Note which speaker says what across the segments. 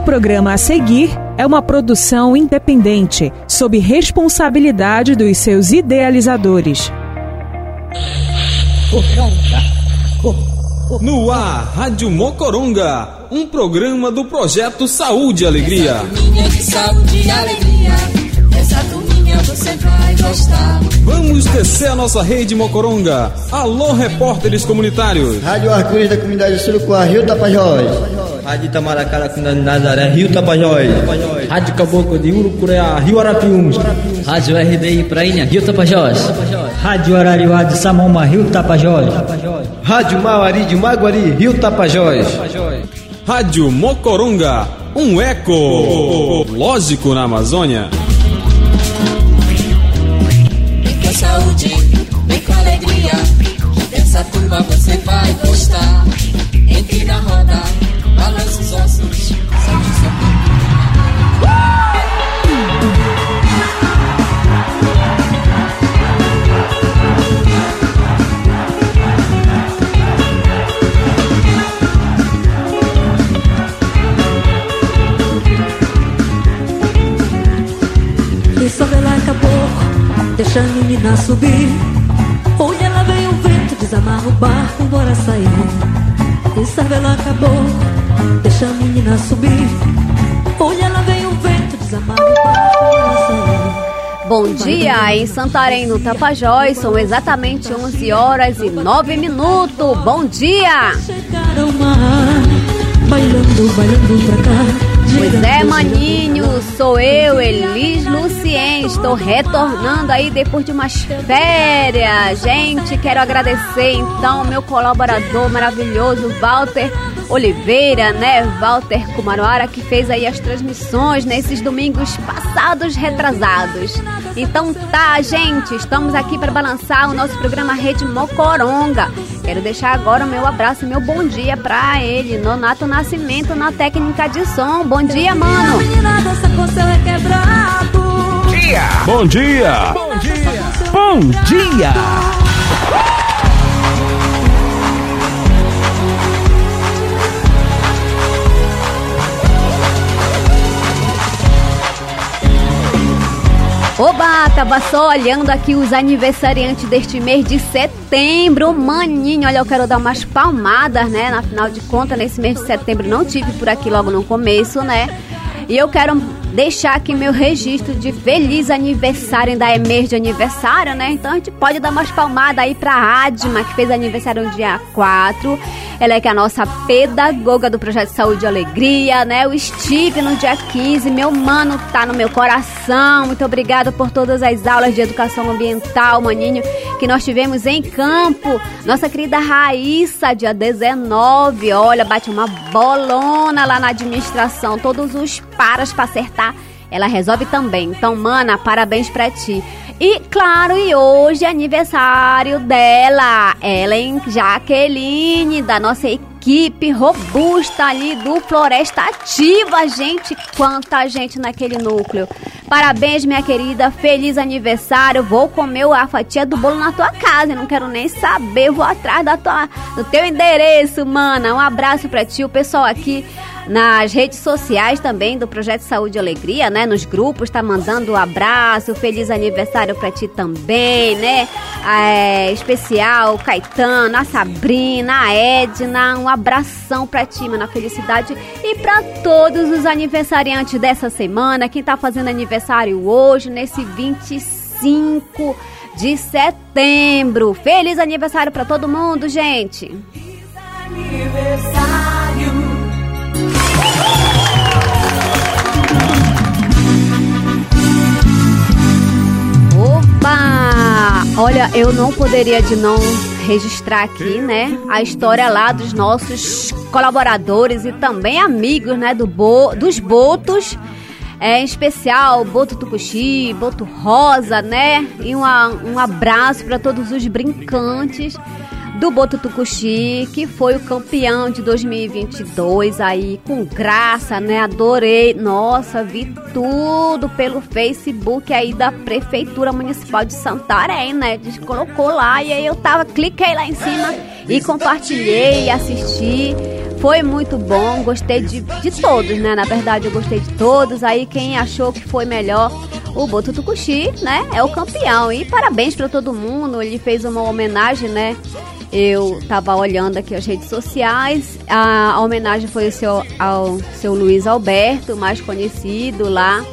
Speaker 1: programa a seguir é uma produção independente, sob responsabilidade dos seus idealizadores.
Speaker 2: No ar, Rádio Mocoronga, um programa do projeto Saúde e Alegria.
Speaker 3: Turminha de saúde e alegria, essa turminha você vai gostar.
Speaker 2: Vamos descer a nossa rede Mocoronga. Alô, repórteres comunitários.
Speaker 4: Rádio Arco-Íris da comunidade Surucuá, Rio Tapajós.
Speaker 5: Rádio Itamaracá Nazaré, Rio Tapajós.
Speaker 6: Rádio Caboclo de Urucureá, Rio Arapiuns.
Speaker 7: Rádio RDI Prainha, Rio Tapajós.
Speaker 8: Rádio Arariuá de Samoma, Rio Tapajós.
Speaker 5: Rádio Mauari de Maguari, Rio Tapajós.
Speaker 2: Rádio Mocoronga, um eco lógico na Amazônia.
Speaker 3: Vem com saúde, vem com alegria, que dessa turma você vai gostar. Entre na roda, balança os ossos,
Speaker 9: acabou, deixa a subir. Olha, lá vem o vento, desamarra o barco, bora sair. Isabela acabou, deixa a menina subir. Olha, lá vem o vento, desamarra.
Speaker 10: Bom dia, em Santarém, no Tapajós, são exatamente 11 horas e 9 minutos. Bom dia!
Speaker 9: Chegaram mar, bailando, bailando pra cá.
Speaker 10: Pois é, maninho, sou eu, Elis Lucien. Estou retornando aí depois de umas férias. Gente, quero agradecer então meu colaborador maravilhoso, Walter Oliveira, né? Walter Kumaruara, que fez aí as transmissões nesses domingos passados retrasados. Então tá, gente, estamos aqui para balançar o nosso programa Rede Mocoronga. Quero deixar agora o meu abraço e meu bom dia pra ele, Nonato Nascimento, na técnica de som. Bom dia, mano!
Speaker 9: Seu requebrado.
Speaker 11: Bom dia! Bom dia! Bom dia!
Speaker 10: Oba, tava só olhando aqui os aniversariantes deste mês de setembro. Maninho, olha, eu quero dar umas palmadas, né? Na final de contas, nesse mês de setembro não tive por aqui logo no começo, né? E eu quero deixar aqui meu registro de feliz aniversário, ainda é de aniversário, né? Então a gente pode dar umas palmadas aí pra Adma, que fez aniversário no dia 4. Ela é que é a nossa pedagoga do Projeto Saúde e Alegria, né? O Steve no dia 15. Meu mano tá no meu coração. Muito obrigada por todas as aulas de educação ambiental, maninho, que nós tivemos em campo. Nossa querida Raíssa, dia 19. Olha, bate uma bolona lá na administração. Todos os paras pra acertar. Ela resolve também. Então, mana, parabéns pra ti. E claro, e hoje é aniversário dela, Ellen Jaqueline, da nossa equipe robusta ali do Floresta Ativa. Gente, quanta gente naquele núcleo. Parabéns, minha querida. Feliz aniversário. Vou comer a fatia do bolo na tua casa. Não quero nem saber. Vou atrás da tua, do teu endereço, mana. Um abraço pra ti. O pessoal aqui nas redes sociais também do Projeto Saúde e Alegria, né? Nos grupos, tá mandando um abraço, feliz aniversário pra ti também, né? É, especial, Caetano, a Sabrina, a Edna, um abração pra ti, mano, felicidade. E pra todos os aniversariantes dessa semana, quem tá fazendo aniversário hoje, nesse 25 de setembro. Feliz aniversário pra todo mundo, gente!
Speaker 3: Aniversário.
Speaker 10: Opa! Olha, eu não poderia de não registrar aqui, né, a história lá dos nossos colaboradores e também amigos, né, do Bo, dos Botos. É, em especial, Boto Tucuxi, Boto Rosa, né? E uma, um abraço para todos os brincantes do Boto Tucuxi, que foi o campeão de 2022 aí, com graça, né? Adorei. Nossa, vi tudo pelo Facebook aí da Prefeitura Municipal de Santarém, né? Colocou lá e aí eu tava, cliquei lá em cima e compartilhei e assisti. Foi muito bom, gostei de, de todos, né? Na verdade, eu gostei de todos. Aí quem achou que foi melhor, o Boto Tucuxi, né? É o campeão. E parabéns para todo mundo. Ele fez uma homenagem, né? Eu tava olhando aqui as redes sociais. A, a homenagem foi o seu, ao seu Luiz Alberto, mais conhecido lá,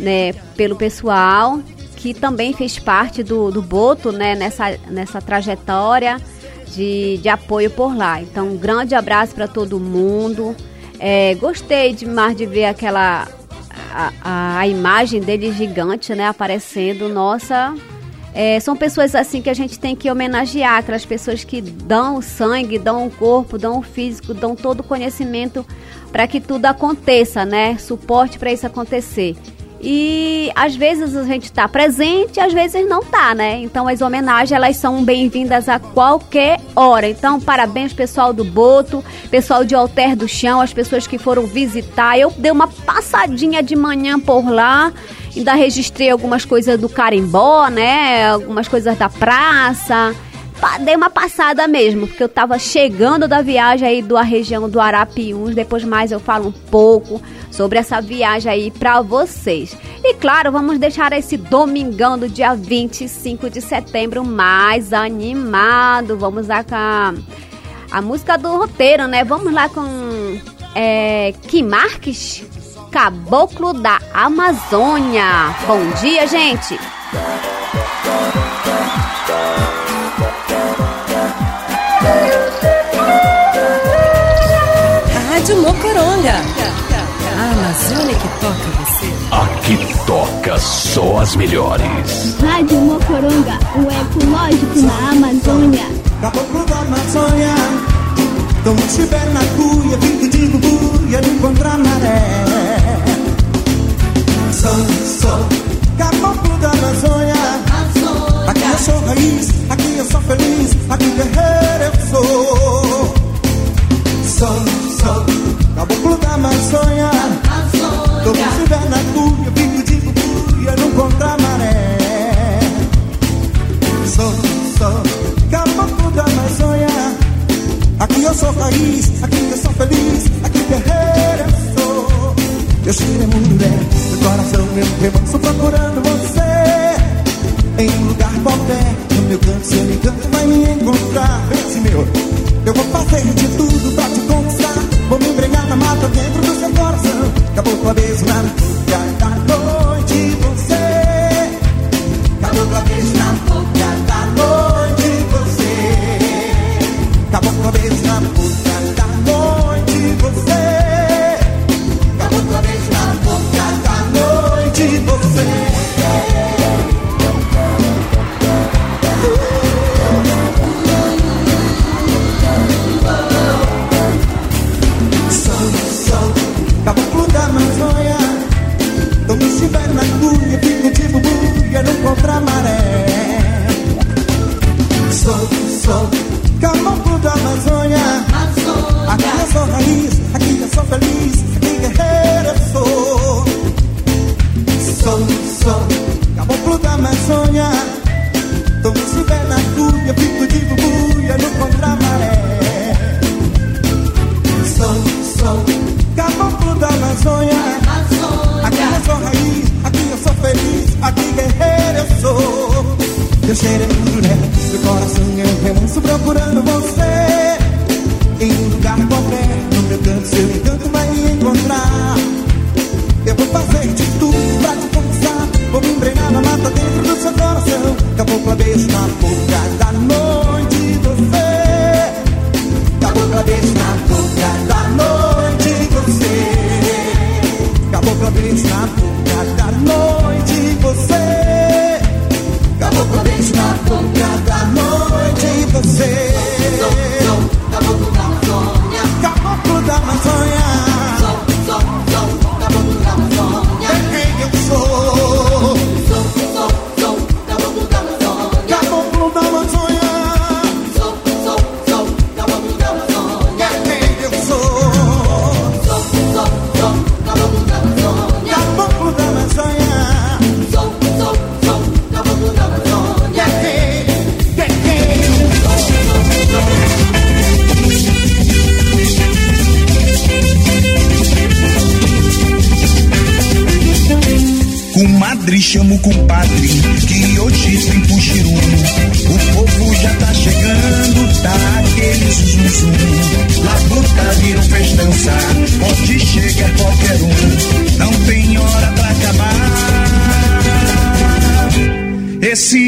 Speaker 10: né, pelo pessoal, que também fez parte do, do Boto, né, nessa, nessa trajetória de, de apoio por lá. Então, um grande abraço para todo mundo. É, gostei demais de ver aquela a, a, imagem dele gigante, né, aparecendo. Nossa, é, são pessoas assim que a gente tem que homenagear, aquelas pessoas que dão o sangue, dão o corpo, dão o físico, dão todo o conhecimento para que tudo aconteça, né? Suporte para isso acontecer. E às vezes a gente está presente, às vezes não tá, né? Então as homenagens elas são bem-vindas a qualquer hora. Então parabéns pessoal do Boto, pessoal de Alter do Chão, as pessoas que foram visitar. Eu dei uma passadinha de manhã por lá. Ainda registrei algumas coisas do carimbó, né? Algumas coisas da praça dei uma passada mesmo, porque eu tava chegando da viagem aí da região do Arapiuns. Depois mais eu falo um pouco sobre essa viagem aí pra vocês. E claro, vamos deixar esse domingão do dia 25 de setembro mais animado. Vamos lá com a, a música do roteiro, né? Vamos lá com é, Kim Marques, Caboclo da Amazônia. Bom dia, gente!
Speaker 12: Rádio Mocoronga. A Amazônia que toca você.
Speaker 11: Aqui toca só as melhores.
Speaker 13: Rádio Mocoronga, o ecológico na Amazônia.
Speaker 14: Caboclo da Amazônia. Como estiver na cuia, vindo de bubuia, não encontrar maré. Sou, caboclo da Amazônia. Aqui eu sou raiz, aqui eu sou feliz, aqui guerreiro eu sou. Sou, caboclo da Amazônia. Todo se estiver na cuia, vindo de bubuia, não encontrar maré. Sou, sou, caboclo da Amazônia. Aqui eu sou raiz, aqui eu sou feliz, aqui guerreiro eu sou. Eu é mulher, coração meu remanso procurando você. Em um lugar qualquer, no meu canto, se eu me canto, vai me encontrar. Vence meu, eu vou fazer de tudo pra te conquistar. Vou me embrenhar na mata dentro do seu coração. Acabou a beijo na da noite, você. Acabou a beijo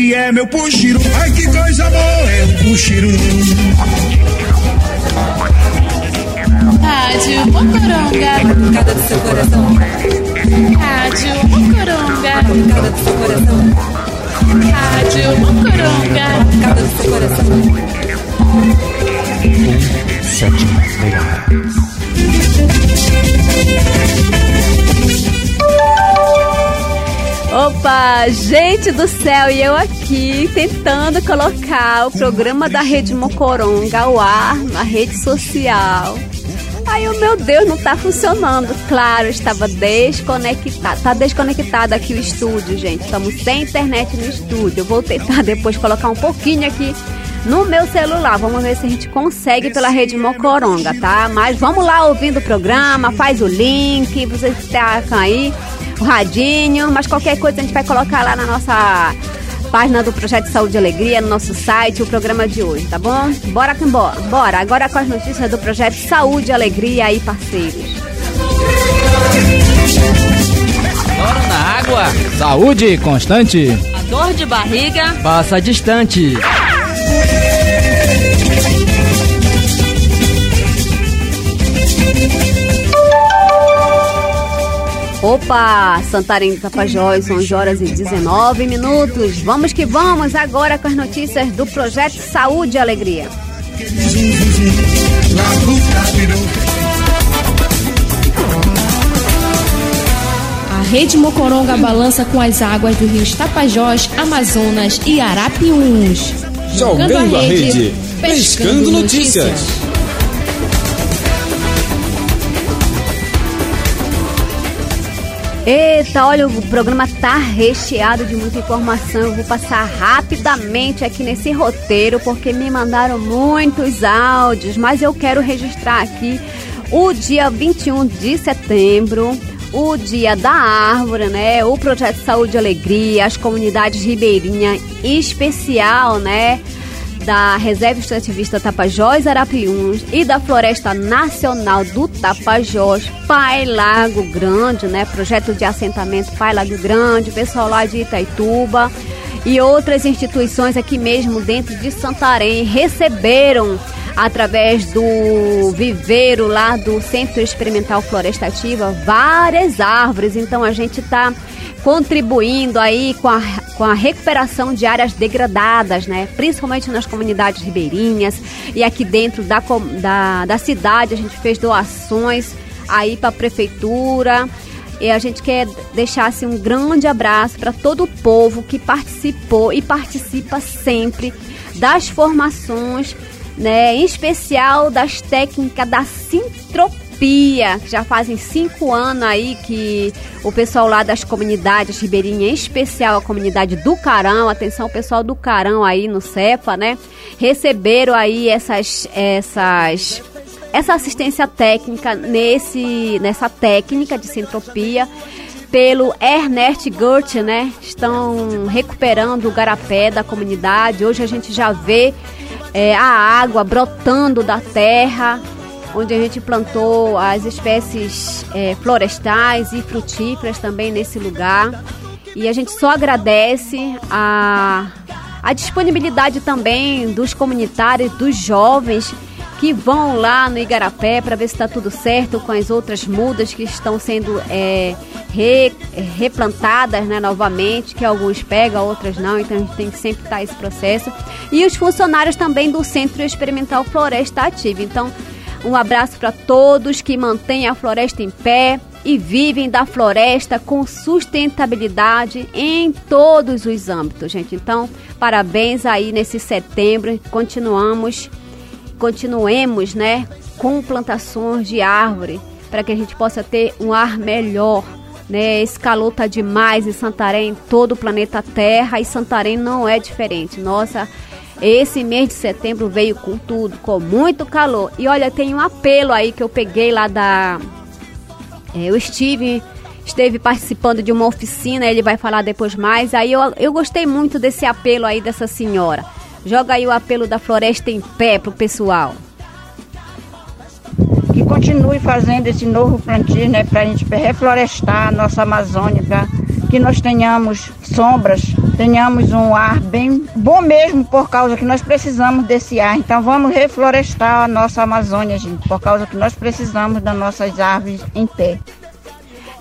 Speaker 14: Esse é meu puxirum, ai que coisa boa é o puxirum.
Speaker 15: Rádio Mocoronga. Cada do seu coração. Rádio Mocoronga. Cada do seu coração. Rádio Mocoronga. Cada do seu coração.
Speaker 11: Sete megahertz.
Speaker 10: Opa, gente do céu, e eu aqui tentando colocar o programa da Rede Mocoronga ao ar na rede social. Aí, o meu Deus, não tá funcionando. Claro, estava desconectado. Tá desconectado aqui o estúdio, gente. Estamos sem internet no estúdio. Eu vou tentar depois colocar um pouquinho aqui no meu celular. Vamos ver se a gente consegue pela rede Mocoronga, tá? Mas vamos lá ouvindo o programa, faz o link, vocês tacam aí o radinho, mas qualquer coisa a gente vai colocar lá na nossa página do Projeto de Saúde e Alegria, no nosso site, o programa de hoje, tá bom? Bora que bora. Bora, agora com as notícias do Projeto Saúde e Alegria aí, parceiros.
Speaker 16: Bora na água, saúde constante,
Speaker 15: A dor de barriga.
Speaker 16: passa distante.
Speaker 10: Opa, Santarém do Tapajós, 11 horas e 19 minutos. Vamos que vamos agora com as notícias do Projeto Saúde e Alegria.
Speaker 17: A Rede Mocoronga balança com as águas do rio Tapajós, Amazonas e Arapiuns.
Speaker 2: Jogando a rede, pescando notícias.
Speaker 10: Eita, olha, o programa tá recheado de muita informação. Eu vou passar rapidamente aqui nesse roteiro porque me mandaram muitos áudios, mas eu quero registrar aqui o dia 21 de setembro, o dia da árvore, né? O projeto Saúde e Alegria, as comunidades ribeirinhas especial, né? Da Reserva Extrativista Tapajós Arapiuns e da Floresta Nacional do Tapajós, Pai Lago Grande, né? Projeto de assentamento Pai Lago Grande, pessoal lá de Itaituba e outras instituições aqui mesmo dentro de Santarém receberam através do viveiro lá do Centro Experimental Floresta Ativa várias árvores. Então a gente está contribuindo aí com a, com a recuperação de áreas degradadas, né? Principalmente nas comunidades ribeirinhas e aqui dentro da, da, da cidade a gente fez doações aí para a prefeitura. E a gente quer deixar assim, um grande abraço para todo o povo que participou e participa sempre das formações, né, em especial das técnicas da sintropia, já fazem cinco anos aí que o pessoal lá das comunidades ribeirinhas, em especial a comunidade do Carão, atenção pessoal do Carão aí no Cefa, né, receberam aí essas essas essa assistência técnica nesse, nessa técnica de sintropia pelo Ernest Gurt, né? Estão recuperando o garapé da comunidade. Hoje a gente já vê é, a água brotando da terra, onde a gente plantou as espécies é, florestais e frutíferas também nesse lugar. E a gente só agradece a, a disponibilidade também dos comunitários, dos jovens que vão lá no Igarapé para ver se está tudo certo com as outras mudas que estão sendo é, re- replantadas né, novamente, que alguns pegam, outras não, então a gente tem que sempre estar esse processo. E os funcionários também do Centro Experimental Floresta Ativa. Então, um abraço para todos que mantêm a floresta em pé e vivem da floresta com sustentabilidade em todos os âmbitos, gente. Então, parabéns aí nesse setembro. Continuamos continuemos, né, com plantações de árvore para que a gente possa ter um ar melhor. Né, esse calor tá demais em Santarém, todo o planeta Terra, e Santarém não é diferente. Nossa, esse mês de setembro veio com tudo, com muito calor. E olha, tem um apelo aí que eu peguei lá da. é, eu estive esteve participando de uma oficina, ele vai falar depois mais. Aí eu, eu gostei muito desse apelo aí dessa senhora. Joga aí o apelo da Floresta em pé pro pessoal.
Speaker 18: Que continue fazendo esse novo plantio, né, pra gente reflorestar a nossa Amazônia, pra que nós tenhamos sombras, tenhamos um ar bem bom mesmo, por causa que nós precisamos desse ar. Então vamos reflorestar a nossa Amazônia, gente, por causa que nós precisamos das nossas árvores em pé.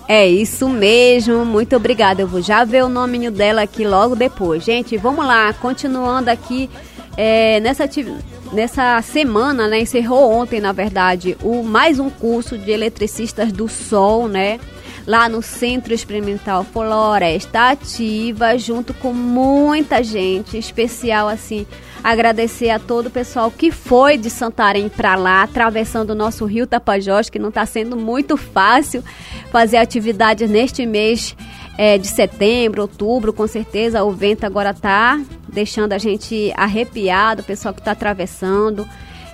Speaker 10: É isso mesmo, muito obrigada. Eu vou já ver o nominho dela aqui logo depois. Gente, vamos lá, continuando aqui é, nessa, nessa semana, né? Encerrou ontem, na verdade, o mais um curso de eletricistas do Sol, né? Lá no Centro Experimental Floresta Ativa, junto com muita gente especial, assim, agradecer a todo o pessoal que foi de Santarém para lá, atravessando o nosso rio Tapajós, que não está sendo muito fácil fazer atividades neste mês é, de setembro, outubro, com certeza o vento agora está deixando a gente arrepiado, o pessoal que está atravessando.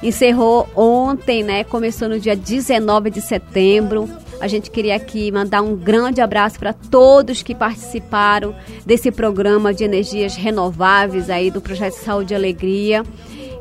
Speaker 10: Encerrou ontem, né? Começou no dia 19 de setembro. A gente queria aqui mandar um grande abraço para todos que participaram desse programa de energias renováveis aí do projeto Saúde e Alegria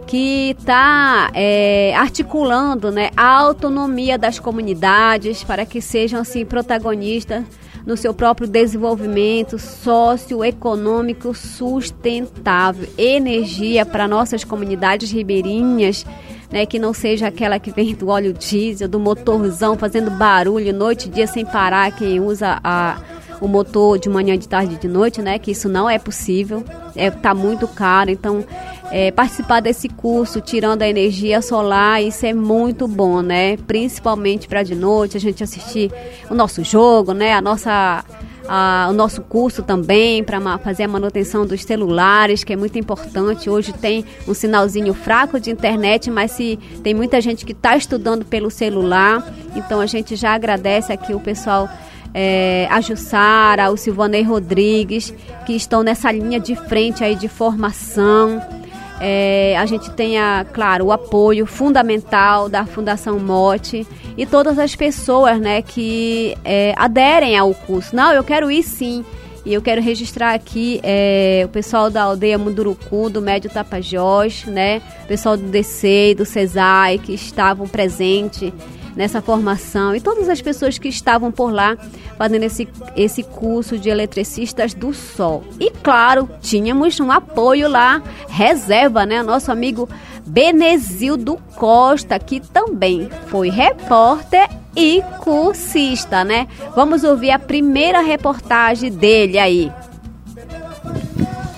Speaker 10: que está é, articulando né, a autonomia das comunidades para que sejam assim protagonistas no seu próprio desenvolvimento socioeconômico sustentável, energia para nossas comunidades ribeirinhas, né, que não seja aquela que vem do óleo diesel, do motorzão fazendo barulho noite e dia sem parar, quem usa a o motor de manhã, de tarde e de noite, né? Que isso não é possível, é, tá muito caro. Então, é, participar desse curso, tirando a energia solar, isso é muito bom, né? Principalmente para de noite, a gente assistir o nosso jogo, né? A nossa a, o nosso curso também para fazer a manutenção dos celulares, que é muito importante. Hoje tem um sinalzinho fraco de internet, mas se tem muita gente que está estudando pelo celular, então a gente já agradece aqui o pessoal é, a Jussara, o Silvanei Rodrigues, que estão nessa linha de frente aí de formação. É, a gente tenha, claro, o apoio fundamental da Fundação Mote e todas as pessoas né, que é, aderem ao curso. Não, eu quero ir sim. E eu quero registrar aqui é, o pessoal da aldeia Munduruku, do Médio Tapajós, né? O pessoal do DC e do CESAI que estavam presentes nessa formação e todas as pessoas que estavam por lá fazendo esse, esse curso de eletricistas do Sol. E claro, tínhamos um apoio lá, reserva, né? Nosso amigo Benezildo Costa, que também foi repórter e cursista, né? Vamos ouvir a primeira reportagem dele aí.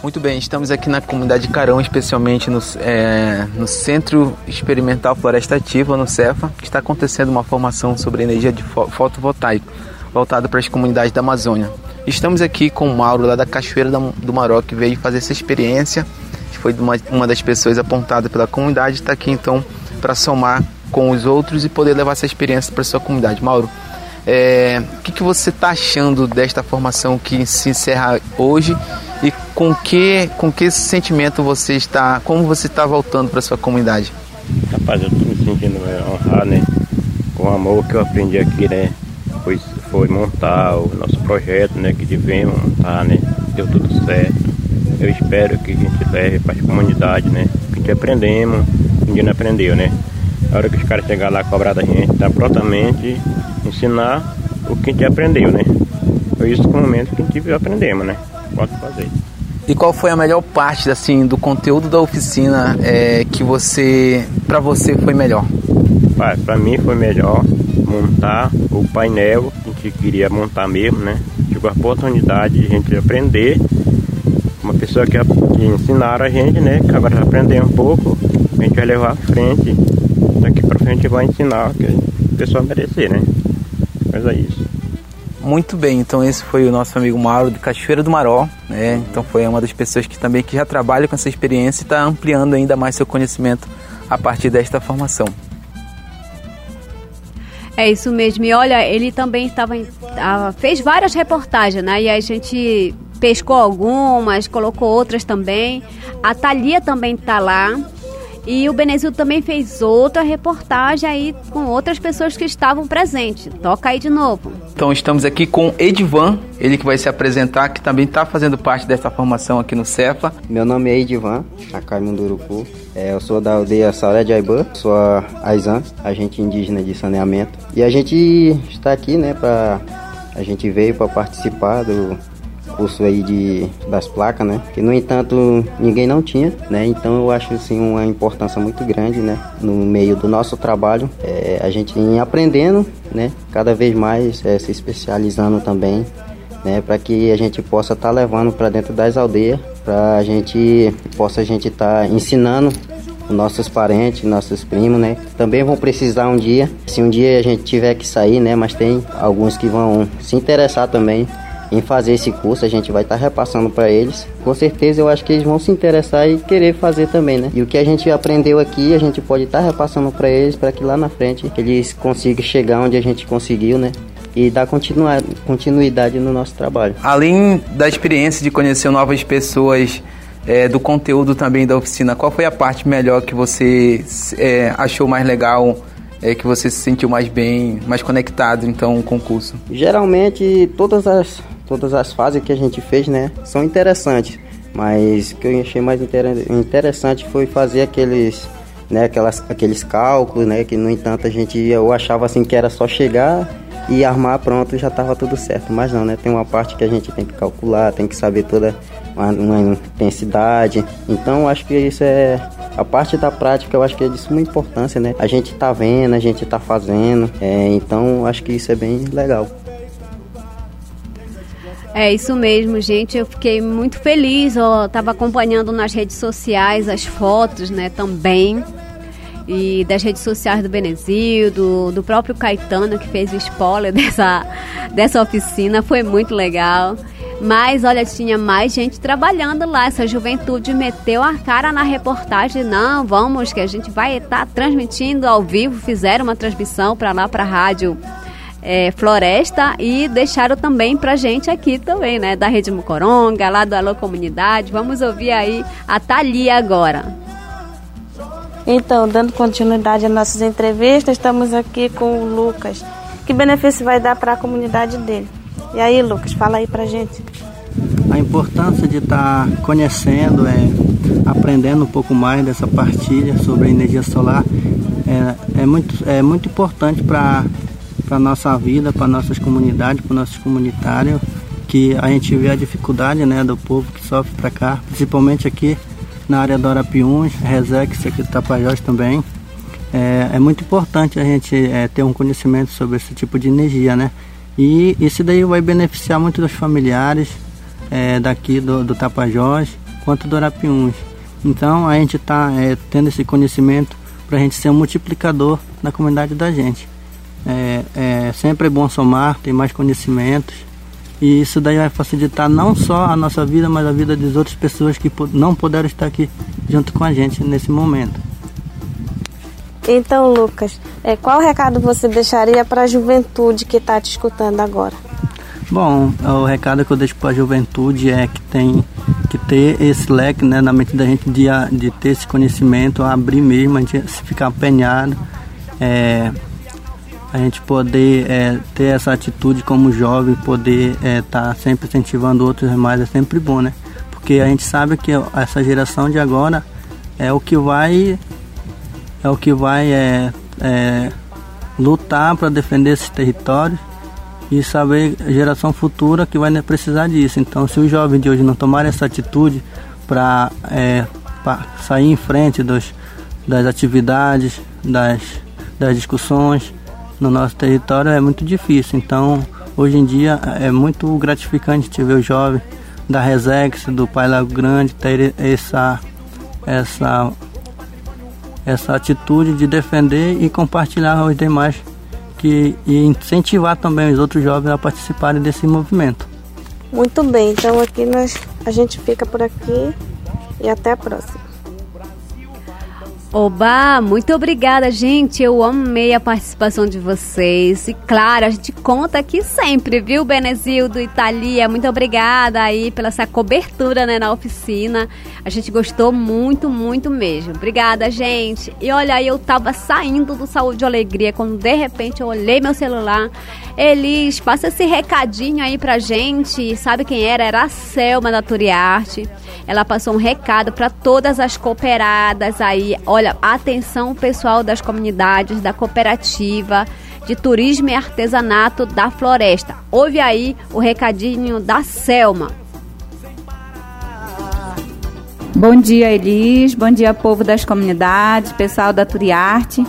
Speaker 19: Muito bem, estamos aqui na comunidade Carão, especialmente no, é, no Centro Experimental Floresta Ativa, no CEFA, que está acontecendo uma formação sobre energia de fotovoltaico, voltada para as comunidades da Amazônia. Estamos aqui com o Mauro, lá da Cachoeira do Maró, que veio fazer essa experiência, foi uma, uma das pessoas apontadas pela comunidade, está aqui então para somar com os outros e poder levar essa experiência para sua comunidade. Mauro, é, o que, que você está achando desta formação que se encerra hoje e com que, com que sentimento você está, como você está voltando para sua comunidade?
Speaker 20: Rapaz, eu estou me sentindo é, honrado, né? Com o amor que eu aprendi aqui, né? Foi, foi montar o nosso projeto, né? Que devemos montar, né? Deu tudo certo. Eu espero que a gente leve para as comunidades, né? Que a gente aprendemos, um dia não aprendeu, né? A hora que os caras chegar lá cobrar da gente, tá prontamente ensinar o que a gente aprendeu, né? Foi isso que o momento que a gente aprendemos, né? Pode fazer.
Speaker 19: E qual foi a melhor parte assim do conteúdo da oficina é, que você, para você foi melhor?
Speaker 20: Para mim foi melhor montar o painel que a gente queria montar mesmo, né? Tive a oportunidade de a gente aprender pessoa que, que ensinaram a gente, né? Que agora aprender um pouco, a gente vai levar à frente. Daqui para frente vai ensinar o que a pessoa merecer, né? Mas é isso.
Speaker 19: Muito bem, então esse foi o nosso amigo Mauro de Cachoeira do Maró, né? Então foi uma das pessoas que também que já trabalha com essa experiência e está ampliando ainda mais seu conhecimento a partir desta formação.
Speaker 10: É isso mesmo. E olha, ele também estava fez várias reportagens, né? E a gente pescou algumas, colocou outras também. A Thalia também está lá. E o Benezildo também fez outra reportagem aí com outras pessoas que estavam presentes. Toca aí de novo.
Speaker 19: Então estamos aqui com Edivan, ele que vai se apresentar, que também está fazendo parte dessa formação aqui no Cefa.
Speaker 21: Meu nome é Edivan, Acaimundurupu. É, eu sou da aldeia Sauré de Aibã, sou a Aizan, agente indígena de saneamento. E a gente está aqui, né, para a gente veio para participar do curso aí de, das placas, né? Que no entanto ninguém não tinha, né? Então eu acho assim uma importância muito grande, né? No meio do nosso trabalho, é, a gente aprendendo, né? Cada vez mais é, se especializando também, né? Para que a gente possa estar tá levando para dentro das aldeias, para a gente possa a gente estar tá ensinando nossos parentes, nossos primos, né? Também vão precisar um dia. Se um dia a gente tiver que sair, né? Mas tem alguns que vão se interessar também em fazer esse curso, a gente vai estar tá repassando para eles. Com certeza eu acho que eles vão se interessar e querer fazer também, né? E o que a gente aprendeu aqui, a gente pode estar tá repassando para eles para que lá na frente eles consigam chegar onde a gente conseguiu, né? e dar continuidade no nosso trabalho.
Speaker 19: Além da experiência de conhecer novas pessoas, é, do conteúdo também da oficina, qual foi a parte melhor que você é, achou mais legal? É, que você se sentiu mais bem, mais conectado então com o curso?
Speaker 21: Geralmente todas as todas as fases que a gente fez, né, são interessantes. Mas o que eu achei mais interessante foi fazer aqueles, né, aquelas, aqueles cálculos, né, que no entanto a gente eu achava assim que era só chegar e armar pronto já estava tudo certo. Mas não, né, tem uma parte que a gente tem que calcular, tem que saber toda uma, uma intensidade. Então acho que isso é a parte da prática, eu acho que é de suma importância, né? A gente tá vendo, a gente tá fazendo, é, então acho que isso é bem legal.
Speaker 10: É isso mesmo, gente. Eu fiquei muito feliz. Eu estava acompanhando nas redes sociais as fotos, né, também. E das redes sociais do Benezildo, do próprio Caetano, que fez o spoiler dessa, dessa oficina. Foi muito legal. Mas olha, tinha mais gente trabalhando lá. Essa juventude meteu a cara na reportagem. Não, vamos, que a gente vai estar tá transmitindo ao vivo. Fizeram uma transmissão para lá, para a rádio é, Floresta e deixaram também pra gente aqui também, né? Da Rede Mucoronga, lá do Alô Comunidade. Vamos ouvir aí a Thalia agora.
Speaker 22: Então, dando continuidade às nossas entrevistas, estamos aqui com o Lucas. Que benefício vai dar para a comunidade dele? E aí, Lucas, fala aí pra gente.
Speaker 21: A importância de estar tá conhecendo, é, aprendendo um pouco mais dessa partilha sobre a energia solar é, é muito, é muito importante para para nossa vida, para nossas comunidades, para nossos comunitários, que a gente vê a dificuldade né, do povo que sofre para cá, principalmente aqui na área do Arapiuns, Resex, aqui do Tapajós também. É, é, muito importante a gente é, ter um conhecimento sobre esse tipo de energia, né? E isso daí vai beneficiar muito dos familiares é, daqui do, do Tapajós, quanto do Arapiuns. Então a gente está é, tendo esse conhecimento para a gente ser um multiplicador na comunidade da gente. É, é sempre bom somar, ter mais conhecimentos. E isso daí vai facilitar não só a nossa vida, mas a vida das outras pessoas que não puderam estar aqui junto com a gente nesse momento.
Speaker 22: Então, Lucas, é, qual recado você deixaria para a juventude que está te escutando agora?
Speaker 21: Bom, o recado que eu deixo para a juventude é que tem que ter esse leque né, na mente da gente de, de ter esse conhecimento, abrir mesmo, a gente ficar apenhado. É, a gente poder é, ter essa atitude como jovem, poder estar é, tá sempre incentivando outros mais é sempre bom, né? Porque a gente sabe que essa geração de agora é o que vai é o que vai é, é lutar para defender esses territórios e saber a geração futura que vai precisar disso. Então, se os jovens de hoje não tomarem essa atitude para é, sair em frente dos, das atividades, das, das discussões, no nosso território é muito difícil. Então, hoje em dia é muito gratificante te ver o jovem da Resex, do Pai Lago Grande, ter essa, essa, essa atitude de defender e compartilhar aos demais que, e incentivar também os outros jovens a participarem desse movimento.
Speaker 22: Muito bem, então aqui nós, a gente fica por aqui e até a próxima.
Speaker 10: Oba, muito obrigada, gente. Eu amei a participação de vocês. E claro, a gente conta aqui sempre, viu, Benezildo e Thalia? Muito obrigada aí pela essa cobertura né, na oficina. A gente gostou muito, muito mesmo. Obrigada, gente. E olha eu tava saindo do Saúde e Alegria quando de repente eu olhei meu celular. Elis, passa esse recadinho aí pra gente. Sabe quem era? Era a Selma da Turiarte. Ela passou um recado para todas as cooperadas aí. Olha, atenção pessoal das comunidades, da cooperativa de turismo e artesanato da floresta. Ouve aí o recadinho da Selma.
Speaker 23: Bom dia, Elis. Bom dia, povo das comunidades, pessoal da Turiarte.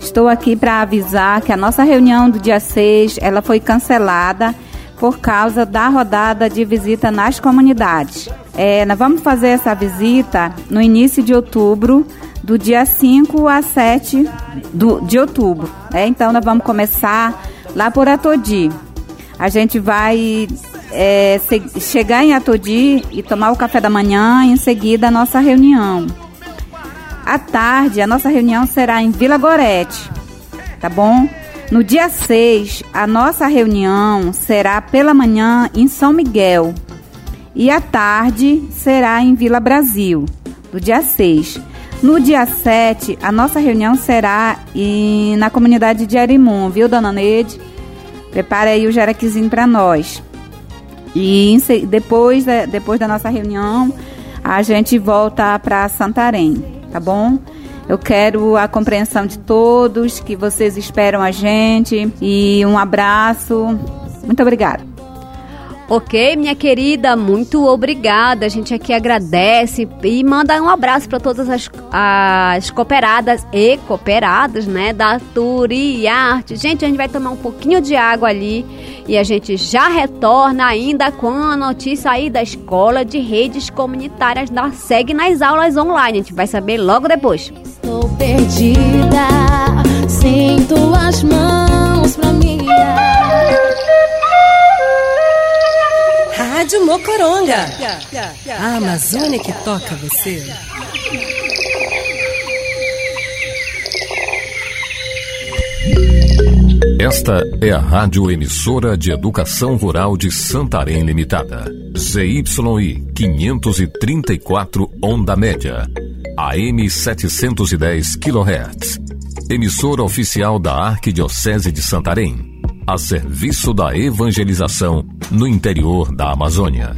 Speaker 23: Estou aqui para avisar que a nossa reunião do dia 6, ela foi cancelada por causa da rodada de visita nas comunidades. É, nós vamos fazer essa visita no início de outubro, do dia 5 a 7 do, de outubro. É, então, nós vamos começar lá por Atodi. A gente vai é, se, chegar em Atodi e tomar o café da manhã e em seguida a nossa reunião. À tarde, a nossa reunião será em Vila Gorete, tá bom? No dia 6, a nossa reunião será pela manhã em São Miguel e à tarde será em Vila Brasil, no dia 6. No dia 7, a nossa reunião será em, na comunidade de Arimum, viu, dona Neide? Prepare aí o jaraquizinho para nós. E depois, depois da nossa reunião, a gente volta para Santarém, tá bom? Eu quero a compreensão de todos, que vocês esperam a gente e um abraço. Muito obrigada.
Speaker 10: Ok, minha querida, muito obrigada. A gente aqui agradece e manda um abraço para todas as, as cooperadas e cooperadas, né, da Turiarte. Gente, a gente vai tomar um pouquinho de água ali e a gente já retorna ainda com a notícia aí da Escola de Redes Comunitárias da SEG nas aulas online. A gente vai saber logo depois.
Speaker 24: Estou perdida, sem tuas mãos pra mim.
Speaker 12: Rádio Mocoronga. A Amazônia que toca você.
Speaker 25: Esta é a Rádio Emissora de Educação Rural de Santarém Limitada. ZYI 534 Onda Média. AM 710 kHz. Emissora oficial da Arquidiocese de Santarém a serviço da evangelização no interior da Amazônia.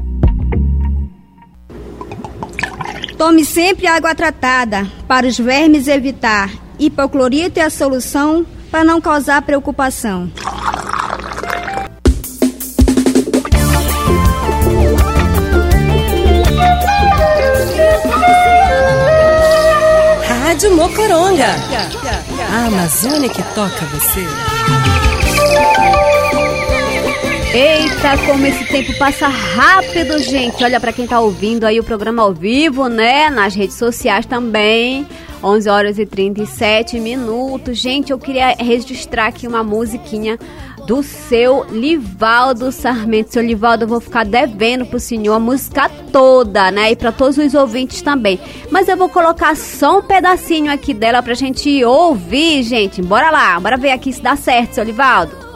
Speaker 26: Tome sempre água tratada para os vermes evitar. Hipoclorito é a solução para não causar preocupação.
Speaker 12: Rádio Mocoronga. A Amazônia que toca você.
Speaker 10: Eita, como esse tempo passa rápido, gente. Olha para quem tá ouvindo aí o programa ao vivo, né? Nas redes sociais também. 11 horas e 37 minutos. Gente, eu queria registrar aqui uma musiquinha do seu Livaldo Sarmento. Seu Livaldo, eu vou ficar devendo pro senhor a música toda, né? E para todos os ouvintes também. Mas eu vou colocar só um pedacinho aqui dela pra gente ouvir, gente. Bora lá, bora ver aqui se dá certo, seu Livaldo.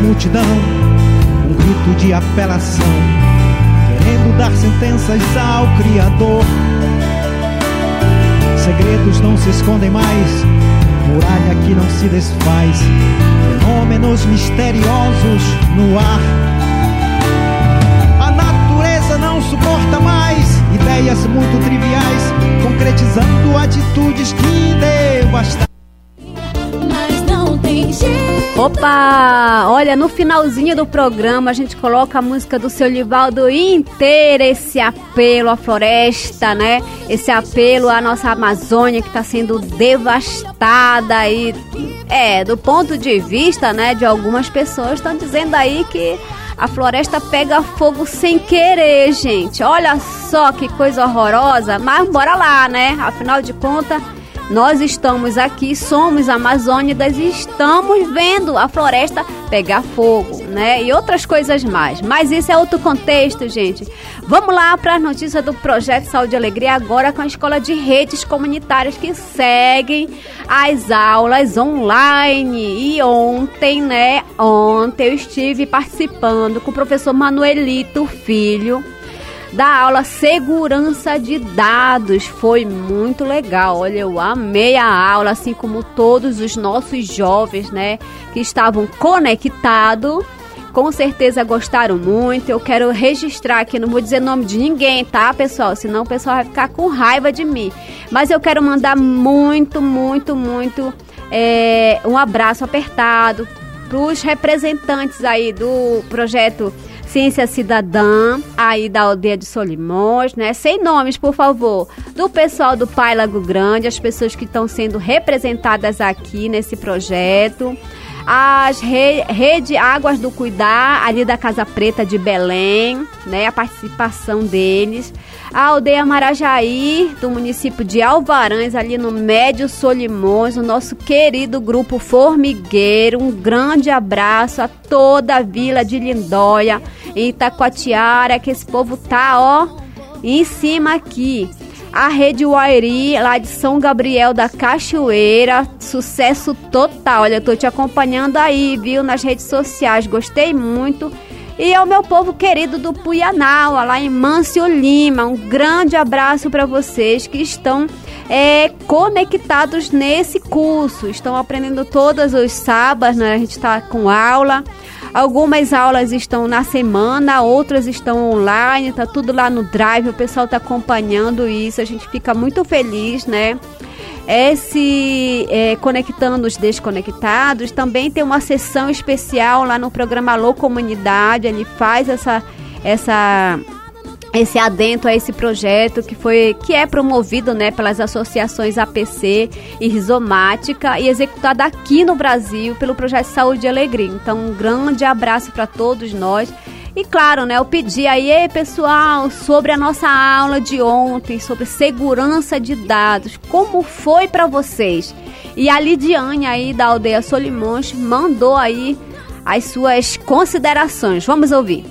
Speaker 27: Multidão, um grito de apelação, querendo dar sentenças ao Criador. Segredos não se escondem mais, muralha que não se desfaz, fenômenos misteriosos no ar. A natureza não suporta mais ideias muito triviais, concretizando atitudes que devastam.
Speaker 10: Opa! Olha, no finalzinho do programa a gente coloca a música do seu Livaldo inteira, esse apelo à floresta, né? Esse apelo à nossa Amazônia que está sendo devastada aí. É, do ponto de vista, né, de algumas pessoas estão dizendo aí que a floresta pega fogo sem querer, gente. Olha só que coisa horrorosa, mas bora lá, né? Afinal de contas, nós estamos aqui, somos amazônidas e estamos vendo a floresta pegar fogo, né? E outras coisas mais. Mas isso é outro contexto, gente. Vamos lá para as notícias do Projeto Saúde e Alegria agora com a Escola de Redes Comunitárias que seguem as aulas online. E ontem, né? Ontem eu estive participando com o professor Manuelito Filho da aula Segurança de Dados. Foi muito legal. Olha, eu amei a aula, assim como todos os nossos jovens, né, que estavam conectados. Com certeza gostaram muito. Eu quero registrar aqui, não vou dizer nome de ninguém, tá, pessoal? Senão o pessoal vai ficar com raiva de mim. Mas eu quero mandar muito, muito, muito é, um abraço apertado para os representantes aí do projeto Ciência Cidadã, aí da aldeia de Solimões, né? Sem nomes, por favor. Do pessoal do Pai Lago Grande, as pessoas que estão sendo representadas aqui nesse projeto. As re, Rede Águas do Cuidar, ali da Casa Preta de Belém, né? A participação deles a aldeia Marajaí, do município de Alvarães, ali no Médio Solimões, o nosso querido grupo Formigueiro. Um grande abraço a toda a vila de Lindóia, em Itacoatiara, que esse povo tá, ó, em cima aqui. A Rede Wairi, lá de São Gabriel da Cachoeira, sucesso total. Olha, eu tô te acompanhando aí, viu, nas redes sociais. Gostei muito. E ao meu povo querido do Puianau, lá em Mâncio Lima, um grande abraço para vocês que estão é, conectados nesse curso. Estão aprendendo todos os sábados, né? A gente está com aula. Algumas aulas estão na semana, outras estão online, tá tudo lá no Drive, o pessoal está acompanhando isso, a gente fica muito feliz, né? Esse é, Conectando os Desconectados também tem uma sessão especial lá no programa Alô Comunidade. Ele faz essa, essa esse adento a esse projeto que foi que é promovido né, pelas associações APC e Rizomática e executado aqui no Brasil pelo projeto Saúde e Alegria. Então, um grande abraço para todos nós. E claro, né, eu pedi aí, pessoal, sobre a nossa aula de ontem, sobre segurança de dados, como foi para vocês? E a Lidiane aí da aldeia Solimões mandou aí as suas considerações. Vamos ouvir.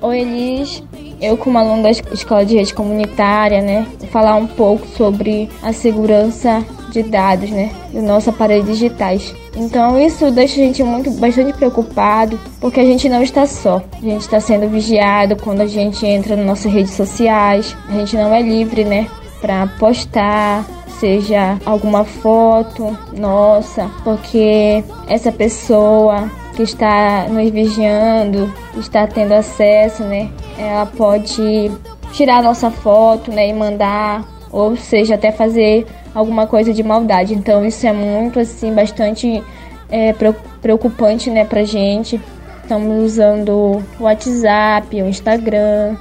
Speaker 28: Oi, Elis. Eu, como aluno da Escola de Rede Comunitária, né, falar um pouco sobre a segurança de dados, né, do nosso aparelho digitais. Então isso deixa a gente muito bastante preocupado, porque a gente não está só. A gente está sendo vigiado quando a gente entra nas nossas redes sociais. A gente não é livre, né, para postar, seja alguma foto nossa, porque essa pessoa que está nos vigiando, está tendo acesso, né, ela pode tirar nossa foto, né, e mandar, ou seja, até fazer alguma coisa de maldade. Então isso é muito assim bastante é, preocupante, né, pra gente. Estamos usando o WhatsApp, o Instagram,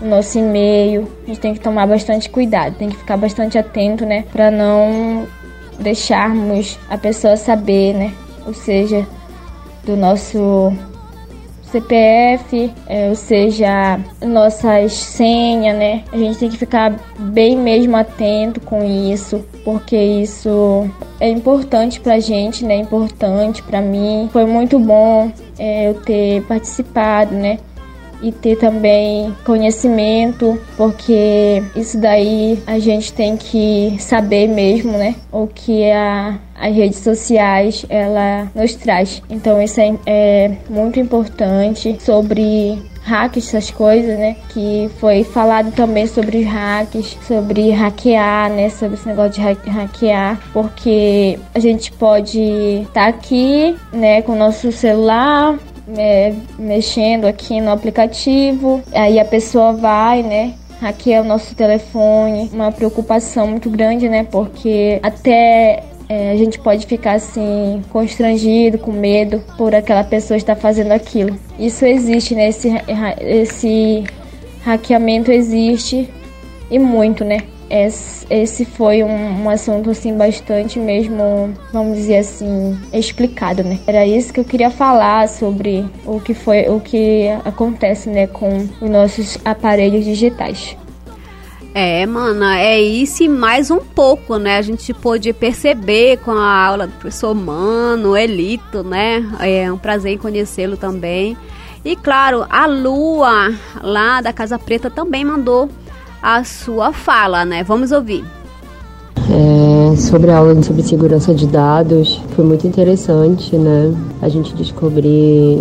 Speaker 28: o nosso e-mail. A gente tem que tomar bastante cuidado, tem que ficar bastante atento, né, para não deixarmos a pessoa saber, né, ou seja, do nosso CPF, é, ou seja, nossas senhas, né? A gente tem que ficar bem mesmo atento com isso, porque isso é importante pra gente, né? Importante pra mim. Foi muito bom é, eu ter participado, né? E ter também conhecimento, porque isso daí a gente tem que saber mesmo, né? O que a, as redes sociais ela nos traz. Então isso é, é muito importante sobre hacks, essas coisas, né? Que foi falado também sobre hacks, sobre hackear, né? Sobre esse negócio de hackear, porque a gente pode estar tá aqui, né, com o nosso celular, é, mexendo aqui no aplicativo, aí a pessoa vai, né? Hackeia o nosso telefone, uma preocupação muito grande, né? Porque até é, a gente pode ficar assim, constrangido, com medo por aquela pessoa estar fazendo aquilo. Isso existe, né? Esse, esse hackeamento existe e muito, né? Esse foi um, um assunto assim bastante mesmo, vamos dizer assim, explicado, né? Era isso que eu queria falar sobre o que foi, o que acontece, né, com os nossos aparelhos digitais.
Speaker 10: É, mana, é isso e mais um pouco, né? A gente pôde perceber com a aula do professor Mano, Elito, né? É um prazer em conhecê-lo também. E claro, a Lua, lá da Casa Preta, também mandou a sua fala, né? Vamos ouvir.
Speaker 29: É, sobre a aula sobre segurança de dados, foi muito interessante, né? A gente descobrir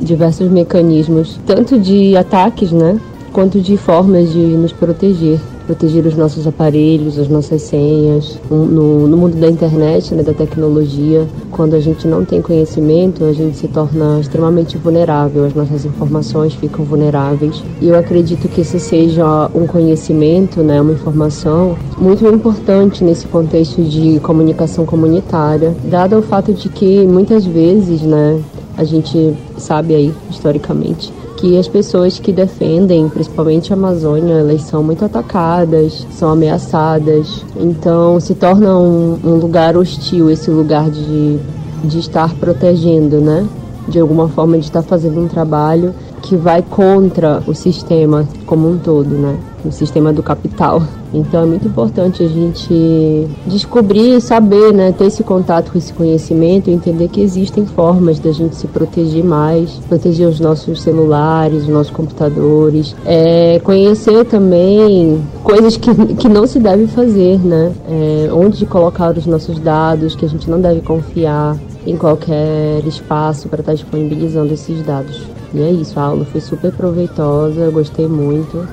Speaker 29: diversos mecanismos, tanto de ataques, né? Quanto de formas de nos proteger proteger os nossos aparelhos, as nossas senhas. No, no mundo da internet, né, da tecnologia, quando a gente não tem conhecimento, a gente se torna extremamente vulnerável, as nossas informações ficam vulneráveis. E eu acredito que esse seja um conhecimento, né, uma informação muito importante nesse contexto de comunicação comunitária, dado o fato de que muitas vezes, né, a gente sabe aí historicamente que as pessoas que defendem, principalmente a Amazônia, elas são muito atacadas, são ameaçadas. Então se torna um, um lugar hostil esse lugar de, de estar protegendo, né? De alguma forma de estar fazendo um trabalho que vai contra o sistema como um todo, né? O sistema do capital. Então é muito importante a gente descobrir, saber, né, ter esse contato com esse conhecimento, entender que existem formas da gente se proteger mais, proteger os nossos celulares, os nossos computadores, é, conhecer também coisas que, que não se deve fazer, né? É, onde colocar os nossos dados, que a gente não deve confiar em qualquer espaço para estar disponibilizando esses dados. E é isso, a aula foi super proveitosa, eu gostei muito.